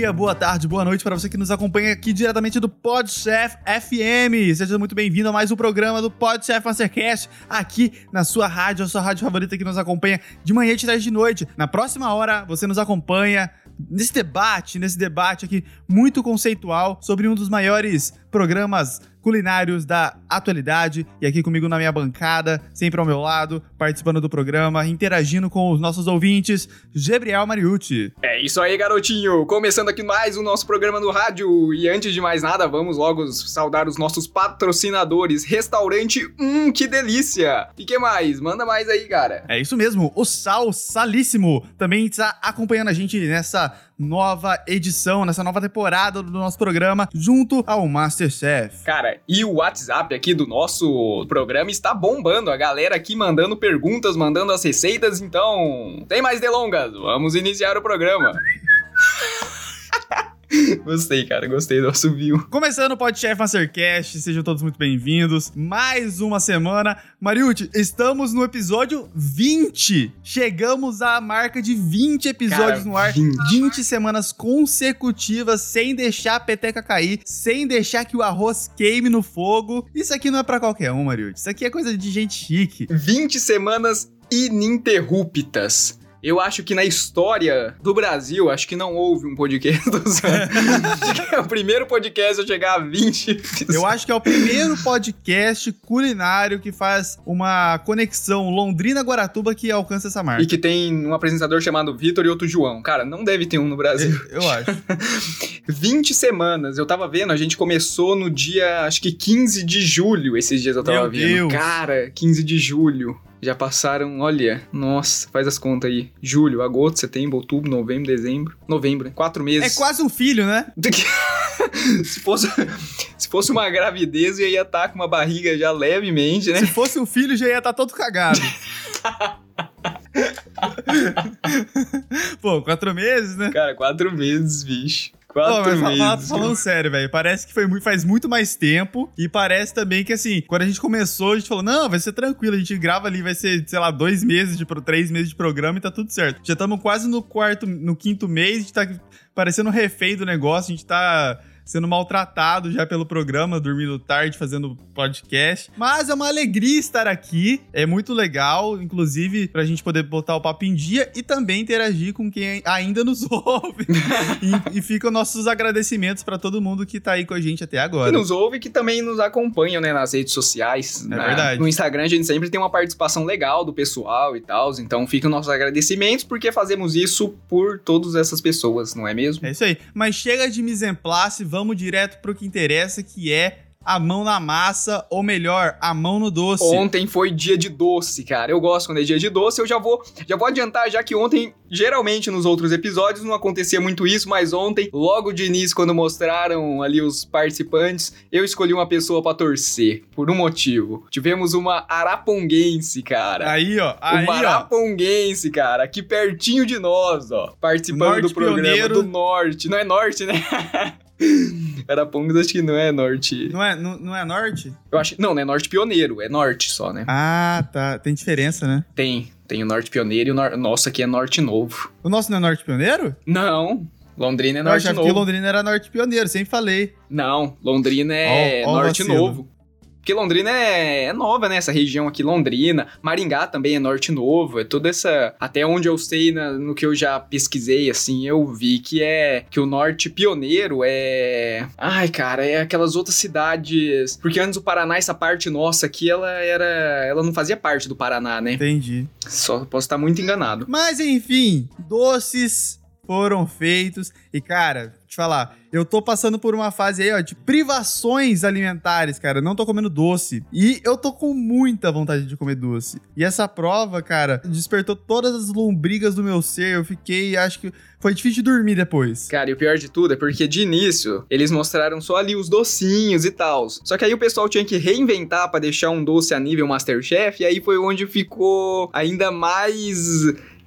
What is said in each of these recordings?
Dia, boa tarde, boa noite para você que nos acompanha aqui diretamente do Podchef FM. Seja muito bem-vindo a mais um programa do Podchef Mastercast, aqui na sua rádio, a sua rádio favorita que nos acompanha de manhã, de tarde de noite. Na próxima hora, você nos acompanha nesse debate, nesse debate aqui muito conceitual sobre um dos maiores programas culinários da atualidade. E aqui comigo na minha bancada, sempre ao meu lado, participando do programa, interagindo com os nossos ouvintes, Gabriel Mariucci. É isso aí, garotinho! Começando aqui mais o nosso programa no rádio. E antes de mais nada, vamos logo saudar os nossos patrocinadores. Restaurante, hum, que delícia! E que mais? Manda mais aí, cara. É isso mesmo, o Sal Salíssimo também está acompanhando a gente nessa nova edição, nessa nova temporada do nosso programa, junto ao Masterchef. Cara, e o WhatsApp aqui do nosso programa está bombando. A galera aqui mandando perguntas, mandando as receitas. Então, tem mais delongas. Vamos iniciar o programa. gostei, cara, gostei do assobio. Começando o Podchef Mastercast, sejam todos muito bem-vindos. Mais uma semana. Mariucci, estamos no episódio 20. Chegamos à marca de 20 episódios Cara, no ar. 20. 20 semanas consecutivas, sem deixar a peteca cair, sem deixar que o arroz queime no fogo. Isso aqui não é pra qualquer um, Mariucci. Isso aqui é coisa de gente chique. 20 semanas ininterruptas. Eu acho que na história do Brasil, acho que não houve um podcast. acho que é o primeiro podcast a chegar a 20 Eu acho que é o primeiro podcast culinário que faz uma conexão Londrina-Guaratuba que alcança essa marca. E que tem um apresentador chamado Vitor e outro João. Cara, não deve ter um no Brasil. Eu, eu acho. 20 semanas. Eu tava vendo, a gente começou no dia, acho que 15 de julho. Esses dias eu tava Meu vendo. Deus. Cara, 15 de julho. Já passaram, olha, nossa, faz as contas aí. Julho, agosto, setembro, outubro, novembro, dezembro. Novembro, né? Quatro É meses. quase um filho, né? se, fosse, se fosse uma gravidez, eu ia estar com uma barriga já levemente, né? Se fosse um filho, já ia estar todo cagado. Pô, quatro meses, né? Cara, quatro meses, bicho. Quatro mas fala- fala- meses. falando sério, velho. Parece que foi muito, faz muito mais tempo. E parece também que, assim, quando a gente começou, a gente falou: não, vai ser tranquilo. A gente grava ali, vai ser, sei lá, dois meses, de, pro- três meses de programa e tá tudo certo. Já estamos quase no quarto, no quinto mês, a gente tá parecendo um refém do negócio, a gente tá sendo maltratado já pelo programa, dormindo tarde, fazendo podcast. Mas é uma alegria estar aqui, é muito legal, inclusive pra gente poder botar o papo em dia e também interagir com quem ainda nos ouve. e, e ficam nossos agradecimentos pra todo mundo que tá aí com a gente até que agora. nos ouve e que também nos acompanham, né, nas redes sociais. É né? verdade. No Instagram a gente sempre tem uma participação legal do pessoal e tal, então ficam nossos agradecimentos porque fazemos isso por todas essas pessoas, não é mesmo? É isso aí. Mas chega de mise en place, vamos direto pro que interessa, que é a mão na massa, ou melhor, a mão no doce. Ontem foi dia de doce, cara. Eu gosto quando é dia de doce. Eu já vou, já vou adiantar, já que ontem, geralmente nos outros episódios, não acontecia muito isso, mas ontem, logo de início, quando mostraram ali os participantes, eu escolhi uma pessoa pra torcer, por um motivo. Tivemos uma araponguense, cara. Aí, ó. Aí, uma araponguense, cara, aqui pertinho de nós, ó. Participando do programa pioneiro. do Norte. Não é Norte, né? Arapongas acho que não é Norte. Não é, não, não é norte? Eu acho, não, não é Norte Pioneiro, é Norte só, né? Ah, tá. Tem diferença, né? Tem. Tem o Norte Pioneiro e o Nor... Nosso aqui é Norte Novo. O nosso não é norte pioneiro? Não, Londrina é Eu Norte que Novo. Londrina era norte pioneiro, sempre falei. Não, Londrina é Ó, ó o Norte. Novo. Porque Londrina é, é nova, né? Essa região aqui, Londrina. Maringá também é Norte Novo. É toda essa. Até onde eu sei, na- no que eu já pesquisei, assim, eu vi que é. Que o Norte Pioneiro é. Ai, cara, é aquelas outras cidades. Porque antes o Paraná, essa parte nossa aqui, ela era. Ela não fazia parte do Paraná, né? Entendi. Só posso estar muito enganado. Mas enfim, doces foram feitos. E, cara, te falar, eu tô passando por uma fase aí, ó, de privações alimentares, cara. Não tô comendo doce. E eu tô com muita vontade de comer doce. E essa prova, cara, despertou todas as lombrigas do meu ser. Eu fiquei, acho que foi difícil de dormir depois. Cara, e o pior de tudo é porque de início eles mostraram só ali os docinhos e tal. Só que aí o pessoal tinha que reinventar pra deixar um doce a nível Masterchef, e aí foi onde ficou ainda mais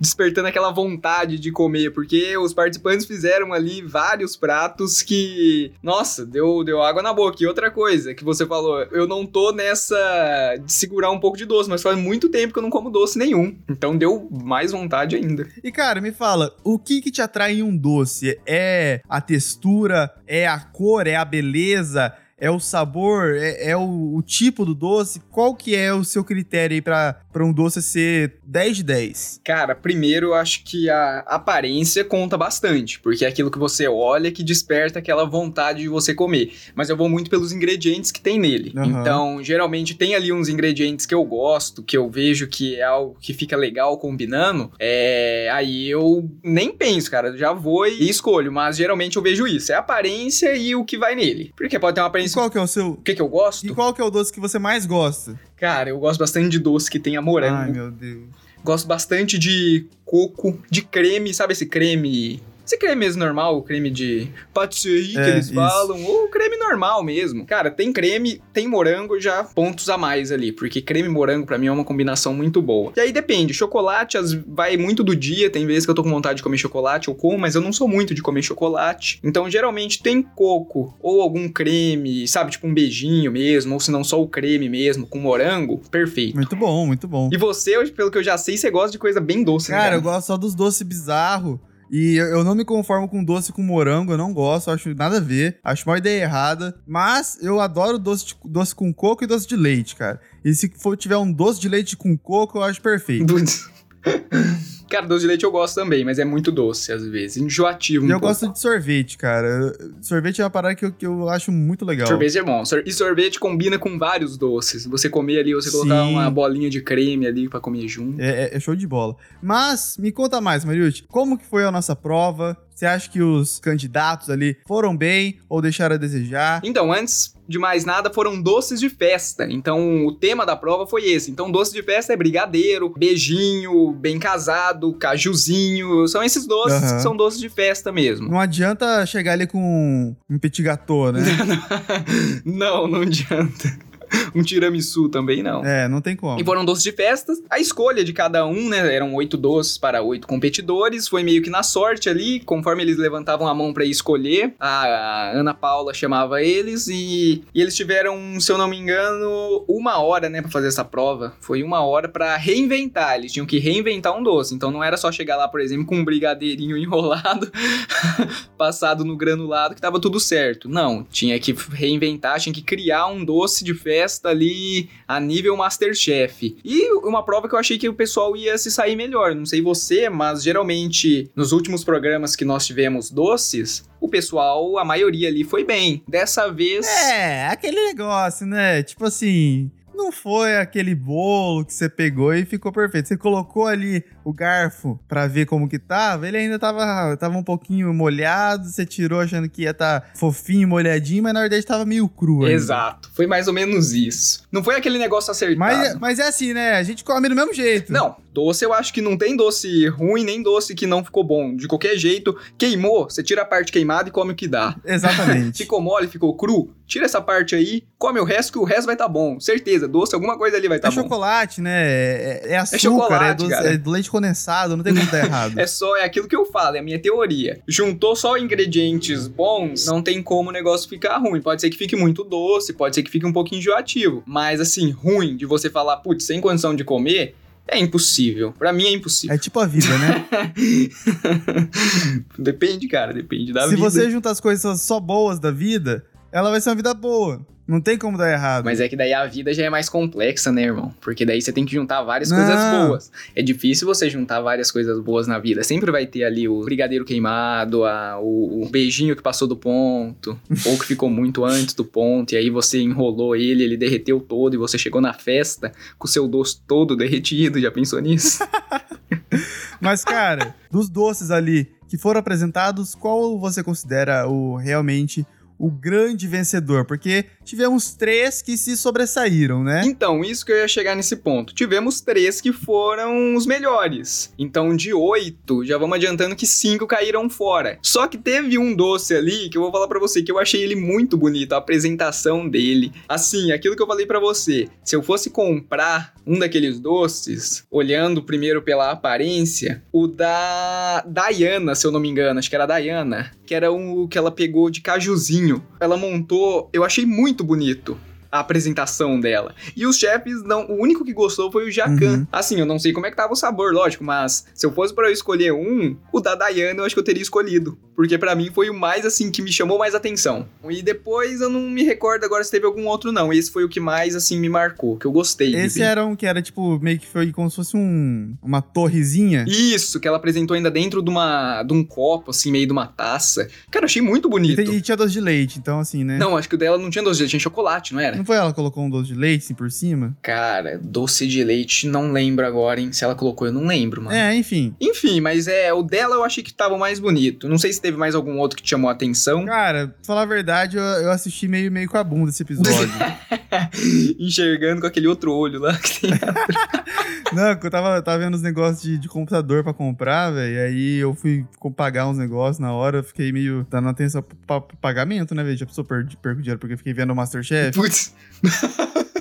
despertando aquela vontade de comer, porque os participantes fizeram ali vários pratos que, nossa, deu, deu água na boca. E outra coisa que você falou, eu não tô nessa de segurar um pouco de doce, mas faz muito tempo que eu não como doce nenhum. Então deu mais vontade ainda. E cara, me fala, o que que te atrai em um doce? É a textura? É a cor? É a beleza? É o sabor? É, é o, o, tipo do doce? Qual que é o seu critério aí pra, pra um doce ser 10 de 10? Cara, primeiro eu acho que a aparência conta bastante, porque é aquilo que você olha que desperta aquela vontade de você comer. Mas eu vou muito pelos ingredientes que tem nele. Uhum. Então, geralmente tem ali uns ingredientes que eu gosto, que eu vejo que é algo que fica legal combinando. É... Aí eu nem penso, cara. Já vou e escolho. Mas geralmente eu vejo isso. É a aparência e o que vai nele. Porque pode ter uma aparência qual que é o seu... O que que eu gosto? E qual que é o doce que você mais gosta? Cara, eu gosto bastante de doce que tenha morango. Ai, meu Deus. Gosto bastante de coco, de creme, sabe esse creme esse creme mesmo normal, o creme de patisserie é, que eles isso. falam, ou creme normal mesmo. Cara, tem creme, tem morango, já pontos a mais ali, porque creme e morango para mim é uma combinação muito boa. E aí depende, chocolate vai muito do dia, tem vezes que eu tô com vontade de comer chocolate, eu como, mas eu não sou muito de comer chocolate. Então, geralmente tem coco ou algum creme, sabe, tipo um beijinho mesmo, ou se não só o creme mesmo, com morango, perfeito. Muito bom, muito bom. E você, pelo que eu já sei, você gosta de coisa bem doce, né? Cara, eu gosto só dos doces bizarros. E eu não me conformo com doce com morango, eu não gosto, acho nada a ver. Acho uma ideia errada. Mas eu adoro doce, de, doce com coco e doce de leite, cara. E se for tiver um doce de leite com coco, eu acho perfeito. Cara, doce de leite eu gosto também, mas é muito doce às vezes. Enjoativo. Um eu pouco. gosto de sorvete, cara. Sorvete é uma parada que eu, que eu acho muito legal. Sorvete é bom. E sorvete combina com vários doces. Você comer ali, você Sim. colocar uma bolinha de creme ali para comer junto. É, é, é, show de bola. Mas, me conta mais, Mariucci. Como que foi a nossa prova? Você acha que os candidatos ali foram bem ou deixaram a desejar? Então, antes de mais nada, foram doces de festa. Então, o tema da prova foi esse. Então, doce de festa é brigadeiro, beijinho, bem casado, cajuzinho. São esses doces uhum. que são doces de festa mesmo. Não adianta chegar ali com um petit gâteau, né? não, não adianta. um tiramisu também, não. É, não tem como. E foram doces de festas. A escolha de cada um, né? Eram oito doces para oito competidores. Foi meio que na sorte ali, conforme eles levantavam a mão para escolher. A Ana Paula chamava eles e, e eles tiveram, se eu não me engano, uma hora, né, para fazer essa prova. Foi uma hora para reinventar. Eles tinham que reinventar um doce. Então não era só chegar lá, por exemplo, com um brigadeirinho enrolado, passado no granulado, que tava tudo certo. Não, tinha que reinventar, tinha que criar um doce de festa festa ali a nível Masterchef. E uma prova que eu achei que o pessoal ia se sair melhor. Não sei você, mas geralmente nos últimos programas que nós tivemos doces, o pessoal, a maioria ali foi bem. Dessa vez. É, aquele negócio, né? Tipo assim. Não foi aquele bolo que você pegou e ficou perfeito. Você colocou ali o garfo para ver como que tava, ele ainda tava, tava um pouquinho molhado, você tirou achando que ia estar tá fofinho, molhadinho, mas na verdade tava meio cru. Ainda. Exato, foi mais ou menos isso. Não foi aquele negócio acertado. Mas, mas é assim, né? A gente come do mesmo jeito. Não, doce eu acho que não tem doce ruim, nem doce que não ficou bom. De qualquer jeito, queimou, você tira a parte queimada e come o que dá. Exatamente. ficou mole, ficou cru, tira essa parte aí, come o resto que o resto vai estar tá bom. Certeza, doce, alguma coisa ali vai estar tá é bom. É chocolate, né? É, é açúcar, é, chocolate, é, doce, é leite condensado, não tem como dar errado. é só, é aquilo que eu falo, é a minha teoria. Juntou só ingredientes bons, não tem como o negócio ficar ruim. Pode ser que fique muito doce, pode ser que fique um pouquinho enjoativo. Mas assim, ruim de você falar, putz, sem condição de comer, é impossível. Para mim é impossível. É tipo a vida, né? depende, cara, depende da Se vida. Se você junta as coisas só boas da vida, ela vai ser uma vida boa. Não tem como dar errado. Mas é que daí a vida já é mais complexa, né, irmão? Porque daí você tem que juntar várias Não. coisas boas. É difícil você juntar várias coisas boas na vida. Sempre vai ter ali o brigadeiro queimado, a, o, o beijinho que passou do ponto, ou que ficou muito antes do ponto, e aí você enrolou ele, ele derreteu todo, e você chegou na festa com o seu doce todo derretido. Já pensou nisso? Mas, cara, dos doces ali que foram apresentados, qual você considera o realmente o grande vencedor? Porque tivemos três que se sobressaíram, né? Então, isso que eu ia chegar nesse ponto. Tivemos três que foram os melhores. Então, de oito, já vamos adiantando que cinco caíram fora. Só que teve um doce ali que eu vou falar para você que eu achei ele muito bonito, a apresentação dele. Assim, aquilo que eu falei para você, se eu fosse comprar um daqueles doces, olhando primeiro pela aparência, o da Diana, se eu não me engano, acho que era a Diana, que era o que ela pegou de cajuzinho. Ela montou, eu achei muito bonito a apresentação dela. E os chefes, não, o único que gostou foi o Jacan. Uhum. Assim, eu não sei como é que tava o sabor, lógico, mas se eu fosse para eu escolher um, o da Diana eu acho que eu teria escolhido. Porque para mim foi o mais, assim, que me chamou mais atenção. E depois eu não me recordo agora se teve algum outro, não. Esse foi o que mais, assim, me marcou, que eu gostei. Esse era um que era, tipo, meio que foi como se fosse um, uma torrezinha. Isso, que ela apresentou ainda dentro de, uma, de um copo, assim, meio de uma taça. Cara, eu achei muito bonito. E, e tinha doce de leite, então, assim, né? Não, acho que o dela não tinha doce de leite, tinha chocolate, não era? Não foi ela que colocou um doce de leite assim por cima? Cara, doce de leite, não lembro agora, hein? Se ela colocou, eu não lembro, mano. É, enfim. Enfim, mas é, o dela eu achei que tava mais bonito. Não sei se teve mais algum outro que te chamou a atenção. Cara, pra falar a verdade, eu, eu assisti meio, meio com a bunda esse episódio. Enxergando com aquele outro olho lá que tem. não, eu tava, tava vendo os negócios de, de computador pra comprar, velho. E aí eu fui pagar uns negócios na hora, eu fiquei meio dando atenção pro, pro, pro pagamento, né, velho? Já pessoa perco dinheiro porque eu fiquei vendo o Masterchef. Putz.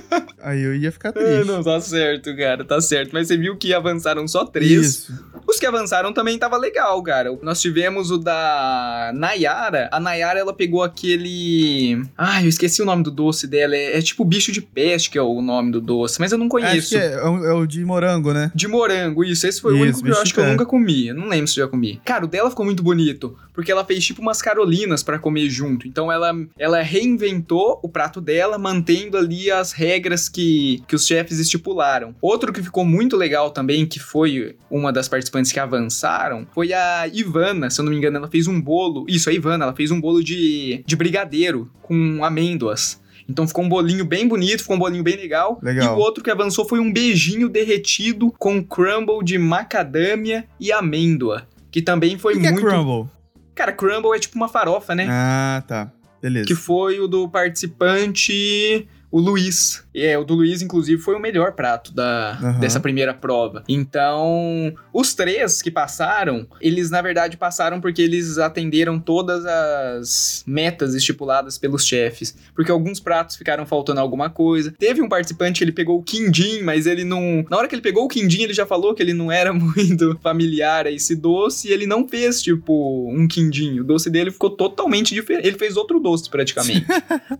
Aí eu ia ficar triste. É, não, tá certo, cara, tá certo. Mas você viu que avançaram só três. Isso. Os que avançaram também tava legal, cara. Nós tivemos o da Nayara. A Nayara, ela pegou aquele. Ai, eu esqueci o nome do doce dela. É, é tipo bicho de peste que é o nome do doce, mas eu não conheço. É, é, o, é, o de morango, né? De morango, isso. Esse foi isso, o único que eu acho que eu nunca comi. Eu não lembro se eu já comi. Cara, o dela ficou muito bonito, porque ela fez tipo umas carolinas para comer junto. Então ela, ela reinventou o prato dela, mantendo ali as regras que, que os chefes estipularam. Outro que ficou muito legal também, que foi uma das participantes que avançaram, foi a Ivana, se eu não me engano, ela fez um bolo. Isso, a Ivana, ela fez um bolo de, de brigadeiro com amêndoas. Então ficou um bolinho bem bonito, ficou um bolinho bem legal. legal. E o outro que avançou foi um beijinho derretido com crumble de macadâmia e amêndoa. Que também foi que muito. Que é crumble? Cara, crumble é tipo uma farofa, né? Ah, tá. Beleza. Que foi o do participante o Luiz. É, o do Luiz, inclusive, foi o melhor prato da, uhum. dessa primeira prova. Então, os três que passaram, eles na verdade passaram porque eles atenderam todas as metas estipuladas pelos chefes. Porque alguns pratos ficaram faltando alguma coisa. Teve um participante que ele pegou o quindim, mas ele não. Na hora que ele pegou o quindim, ele já falou que ele não era muito familiar a esse doce e ele não fez, tipo, um quindim. O doce dele ficou totalmente diferente. Ele fez outro doce, praticamente.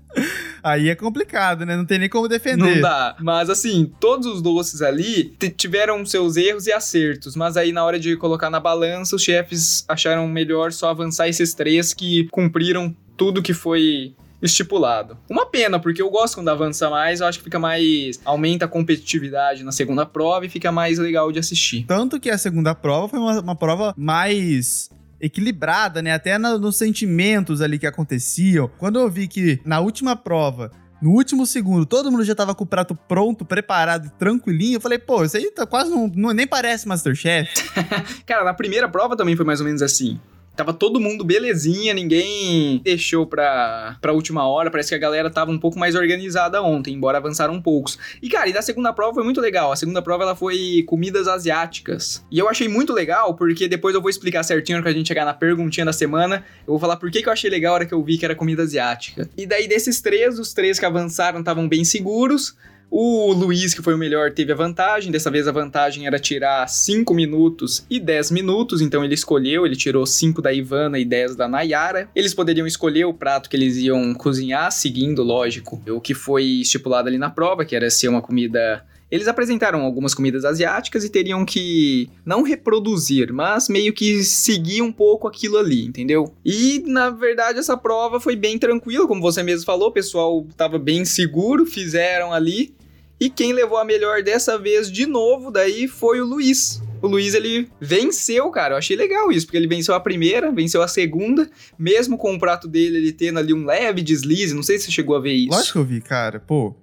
Aí é complicado, né? Não tem nem como defender. Não dá. Mas assim, todos os doces ali tiveram seus erros e acertos. Mas aí, na hora de colocar na balança, os chefes acharam melhor só avançar esses três que cumpriram tudo que foi estipulado. Uma pena, porque eu gosto quando avança mais, eu acho que fica mais. aumenta a competitividade na segunda prova e fica mais legal de assistir. Tanto que a segunda prova foi uma, uma prova mais equilibrada, né? Até no, nos sentimentos ali que aconteciam. Quando eu vi que na última prova no último segundo, todo mundo já tava com o prato pronto, preparado, tranquilinho. Eu falei, pô, isso aí tá quase não, não nem parece Masterchef. Cara, na primeira prova também foi mais ou menos assim. Tava todo mundo belezinha, ninguém deixou pra, pra última hora. Parece que a galera tava um pouco mais organizada ontem, embora avançaram poucos. E, cara, e da segunda prova foi muito legal. A segunda prova ela foi comidas asiáticas. E eu achei muito legal, porque depois eu vou explicar certinho quando a gente chegar na perguntinha da semana. Eu vou falar por que, que eu achei legal a hora que eu vi que era comida asiática. E daí, desses três, os três que avançaram estavam bem seguros. O Luiz, que foi o melhor, teve a vantagem. Dessa vez a vantagem era tirar 5 minutos e 10 minutos. Então ele escolheu, ele tirou 5 da Ivana e 10 da Nayara. Eles poderiam escolher o prato que eles iam cozinhar, seguindo, lógico, o que foi estipulado ali na prova, que era ser uma comida eles apresentaram algumas comidas asiáticas e teriam que não reproduzir, mas meio que seguir um pouco aquilo ali, entendeu? E na verdade essa prova foi bem tranquila, como você mesmo falou, o pessoal estava bem seguro, fizeram ali. E quem levou a melhor dessa vez de novo daí foi o Luiz. O Luiz ele venceu, cara. Eu achei legal isso, porque ele venceu a primeira, venceu a segunda, mesmo com o prato dele ele tendo ali um leve deslize. Não sei se você chegou a ver isso. Lógico que eu vi, cara. Pô,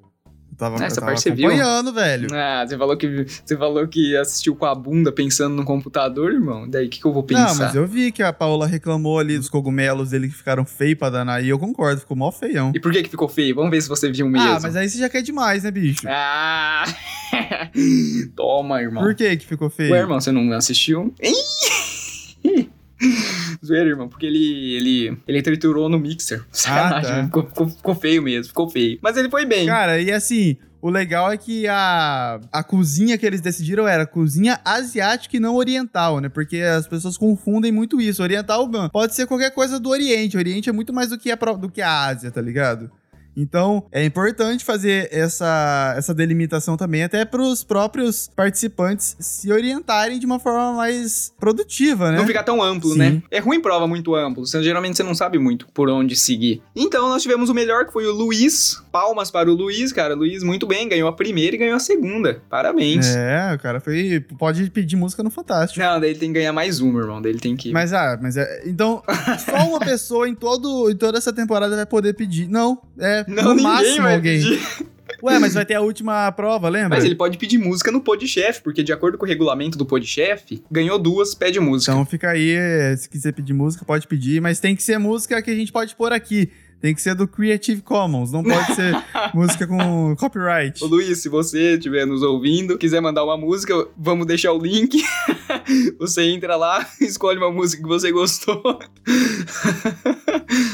tava, Ah, eu essa tava parte você viu? acompanhando, velho. Ah, você falou que você falou que assistiu com a bunda pensando no computador, irmão. Daí o que, que eu vou pensar? Não, mas eu vi que a Paola reclamou ali dos cogumelos dele que ficaram feios pra danar. E eu concordo, ficou mó feião. E por que que ficou feio? Vamos ver se você viu mesmo. Ah, mas aí você já quer demais, né, bicho? Ah! Toma, irmão. Por que que ficou feio? Ué, irmão, você não assistiu? Ih! Zoeira, irmão, porque ele, ele, ele triturou no mixer. Sacanagem, tá. né? ficou, ficou, ficou feio mesmo, ficou feio. Mas ele foi bem. Cara, e assim, o legal é que a, a cozinha que eles decidiram era cozinha asiática e não oriental, né? Porque as pessoas confundem muito isso. Oriental mano, pode ser qualquer coisa do Oriente. O Oriente é muito mais do que a, do que a Ásia, tá ligado? Então, é importante fazer essa, essa delimitação também, até para os próprios participantes se orientarem de uma forma mais produtiva, né? Não fica tão amplo, Sim. né? É ruim prova muito amplo. Você- geralmente você não sabe muito por onde seguir. Então nós tivemos o melhor, que foi o Luiz. Palmas para o Luiz, cara. Luiz muito bem, ganhou a primeira e ganhou a segunda. Parabéns. É, o cara foi. Pode pedir música no Fantástico. Não, daí ele tem que ganhar mais uma, irmão. Daí ele tem que. Mas, ah, mas é. Então, só uma pessoa em, todo, em toda essa temporada vai poder pedir. Não, é. Não, no ninguém máximo vai alguém. pedir. Ué, mas vai ter a última prova, lembra? Mas ele pode pedir música no Podchef, porque de acordo com o regulamento do Podchef, ganhou duas, pede música. Então fica aí, se quiser pedir música, pode pedir, mas tem que ser música que a gente pode pôr aqui. Tem que ser do Creative Commons, não pode ser música com copyright. Ô Luiz, se você estiver nos ouvindo, quiser mandar uma música, vamos deixar o link. você entra lá, escolhe uma música que você gostou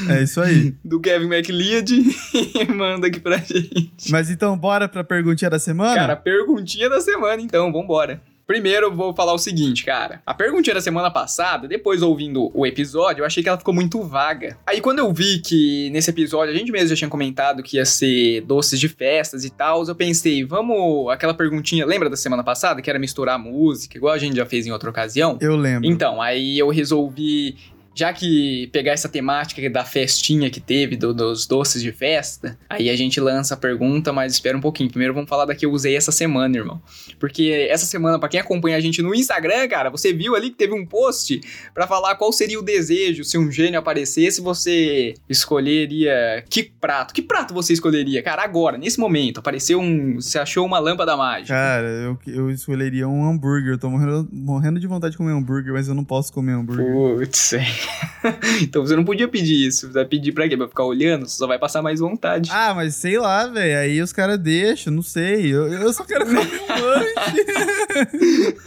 É isso aí. do Kevin MacLeod e manda aqui pra gente. Mas então, bora pra perguntinha da semana? Cara, perguntinha da semana, então, vambora. Primeiro, eu vou falar o seguinte, cara. A perguntinha da semana passada, depois ouvindo o episódio, eu achei que ela ficou muito vaga. Aí, quando eu vi que nesse episódio a gente mesmo já tinha comentado que ia ser doces de festas e tal, eu pensei, vamos. Aquela perguntinha, lembra da semana passada? Que era misturar música, igual a gente já fez em outra ocasião? Eu lembro. Então, aí eu resolvi, já que pegar essa temática da festinha que teve, do- dos doces de festa, aí a gente lança a pergunta, mas espera um pouquinho. Primeiro vamos falar da que eu usei essa semana, irmão. Porque essa semana, pra quem acompanha a gente no Instagram, cara, você viu ali que teve um post pra falar qual seria o desejo se um gênio aparecesse, você escolheria que prato? Que prato você escolheria? Cara, agora, nesse momento, apareceu um, você achou uma lâmpada mágica. Cara, eu, eu escolheria um hambúrguer. Eu tô morrendo, morrendo de vontade de comer hambúrguer, mas eu não posso comer hambúrguer. Putz, é. então você não podia pedir isso. Você vai pedir pra quê? Pra ficar olhando? Você só vai passar mais vontade. Ah, mas sei lá, velho. Aí os caras deixam, não sei. Eu, eu só quero comer um lanche.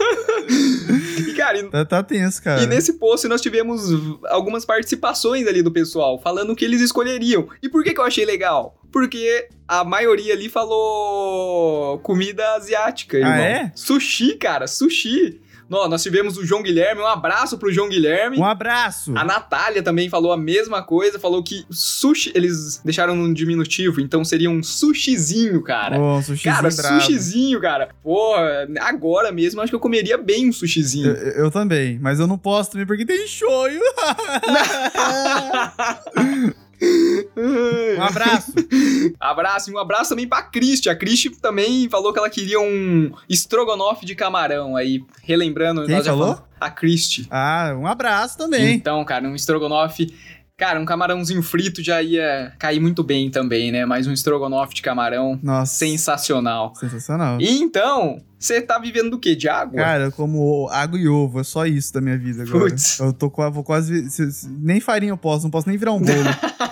E, cara, tá, tá tenso, cara. e nesse post nós tivemos algumas participações ali do pessoal, falando o que eles escolheriam. E por que, que eu achei legal? Porque a maioria ali falou comida asiática, irmão. é? Sushi, cara, sushi. Nó, nós tivemos o João Guilherme, um abraço pro João Guilherme. Um abraço. A Natália também falou a mesma coisa, falou que sushi, eles deixaram num diminutivo, então seria um sushizinho, cara. Um sushizinho cara, brabo. sushizinho, cara. Porra, agora mesmo acho que eu comeria bem um sushizinho. Eu, eu também, mas eu não posso também porque tem shoyu. um abraço. abraço, e um abraço também pra Cristi. A Cristi também falou que ela queria um estrogonofe de camarão aí, relembrando. Quem nós já falou? falamos- A Cristi. Ah, um abraço também. Então, cara, um estrogonofe. Cara, um camarãozinho frito já ia cair muito bem também, né? Mas um estrogonofe de camarão Nossa. sensacional. Sensacional. E então, você tá vivendo do quê? De água? Cara, eu como água e ovo, é só isso da minha vida agora. Putz. Eu tô vou quase. se- se- nem farinha eu posso, não posso nem virar um bolo.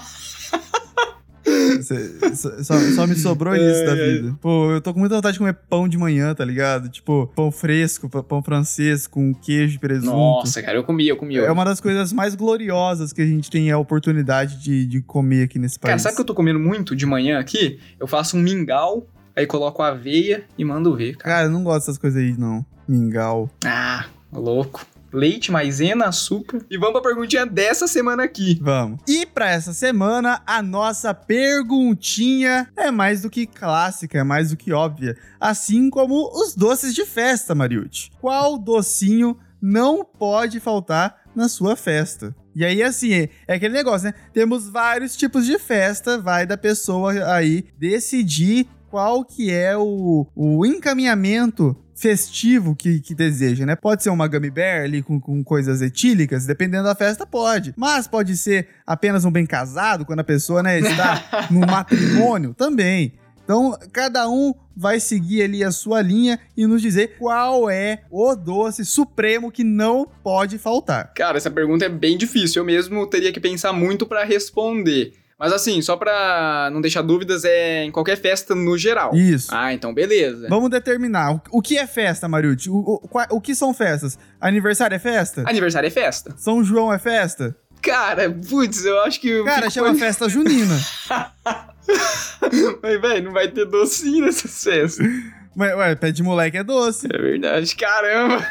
Cê- só, só- me sobrou isso da ai. vida. Pô, eu tô com muita vontade de comer pão de manhã, tá ligado? Tipo, pão fresco, pão francês com queijo e presunto. Nossa, cara, eu comi, eu comi. É uma das coisas mais gloriosas que a gente tem a oportunidade de, de comer aqui nesse país. Cara, sabe o que eu tô comendo muito de manhã aqui? Eu faço um mingau, aí coloco aveia e mando ver, cara. Cara, eu não gosto dessas coisas aí, não. Mingau. Ah, louco. Leite, maisena, açúcar. E vamos pra perguntinha dessa semana aqui. Vamos. E pra essa semana, a nossa perguntinha é mais do que clássica, é mais do que óbvia. Assim como os doces de festa, Mariucci. Qual docinho não pode faltar na sua festa? E aí, assim, é, é aquele negócio, né? Temos vários tipos de festa, vai da pessoa aí decidir qual que é o, o encaminhamento festivo que, que deseja, né? Pode ser uma gummy bear ali com, com coisas etílicas, dependendo da festa, pode. Mas pode ser apenas um bem casado, quando a pessoa, né, está no matrimônio, também. Então, cada um vai seguir ali a sua linha e nos dizer qual é o doce supremo que não pode faltar. Cara, essa pergunta é bem difícil. Eu mesmo teria que pensar muito pra responder. Mas assim, só pra não deixar dúvidas, é em qualquer festa no geral. Isso. Ah, então beleza. Vamos determinar. O, que é festa, Mariucci? O, o, o que são festas? Aniversário é festa? Aniversário é festa. São João é festa? Cara, putz, eu acho que. Cara, chama festa junina. Mas, velho, não vai ter docinho nessas festas. Ué, pé de moleque é doce. É verdade. Caramba.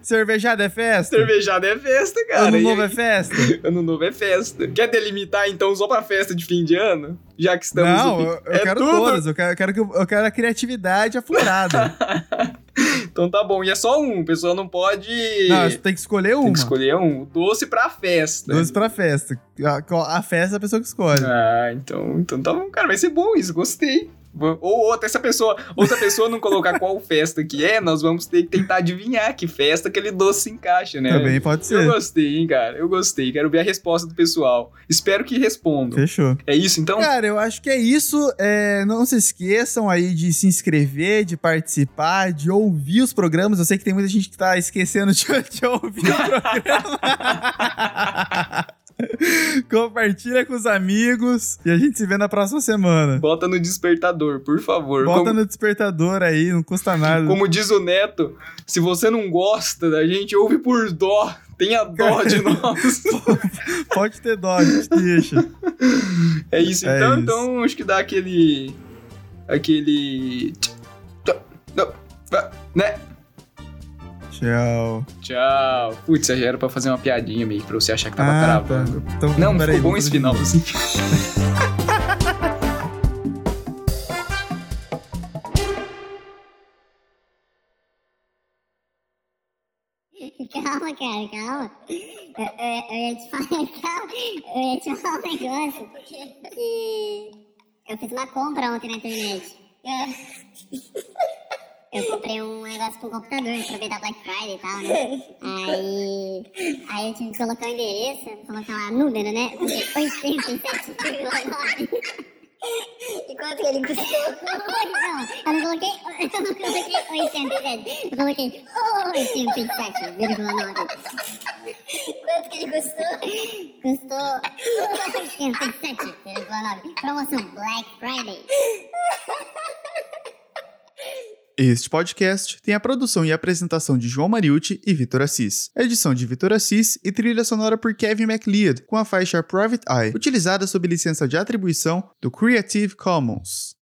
Cervejada é festa? Cervejada é festa, cara. Ano novo é festa? Ano novo é festa. Quer delimitar, então, só pra festa de fim de ano? Já que estamos... Não, eu, eu é quero tudo? todas. Eu quero, eu quero, que- eu quero a criatividade aflorada. Então tá bom. E é só um. A pessoa não pode... Não, você tem que escolher uma. Tem que escolher um. Doce pra festa. Doce pra festa. A, a festa é a pessoa que escolhe. Ah, então, então tá bom, cara. Vai ser bom isso. Gostei. Ou outra, essa pessoa, outra pessoa não colocar qual festa que é, nós vamos ter que tentar adivinhar que festa aquele doce se encaixa, né? Também pode Eu ser. gostei, hein, cara. Eu gostei. Quero ver a resposta do pessoal. Espero que respondam. Fechou. É isso, então? Cara, eu acho que é isso. É, não se esqueçam aí de se inscrever, de participar, de ouvir os programas. Eu sei que tem muita gente que tá esquecendo de, de ouvir o programa. Compartilha com os amigos e a gente se vê na próxima semana. Bota no despertador, por favor. Bota como, no despertador aí, não custa nada. como diz o Neto, se você não gosta da gente, ouve por dó. Tenha dó de nós. Pode ter dó, a gente deixa. É isso, É então. isso. Então, acho que dá aquele. Aquele. Né? Tchau. Tchau. Putz, já era pra fazer uma piadinha meio pra você achar que tava Ah, gravando. tá. Então, Não, peraí, ficou bom vou esse final, assim. Calma, cara, calma. Eu, eu- eu ia te falar, calma, eu ia te falar um negócio. Que eu fiz uma compra ontem na internet. Eu comprei um negócio pro computador, aproveitar Black Friday e tal, né? Aí, aí eu tive que colocar o endereço, colocar lá número, né? Eu coloquei 87,9. E quanto que ele custou? Não, eu não coloquei, eu não coloquei 87, eu coloquei 87,9. Quanto que ele custou? Custou 87,9. Promoção Black Friday. Este podcast tem a produção e apresentação de João Mariucci e Vitor Assis. Edição de Vitor Assis e trilha sonora por Kevin MacLeod, com a faixa Private Eye, utilizada sob licença de atribuição do Creative Commons.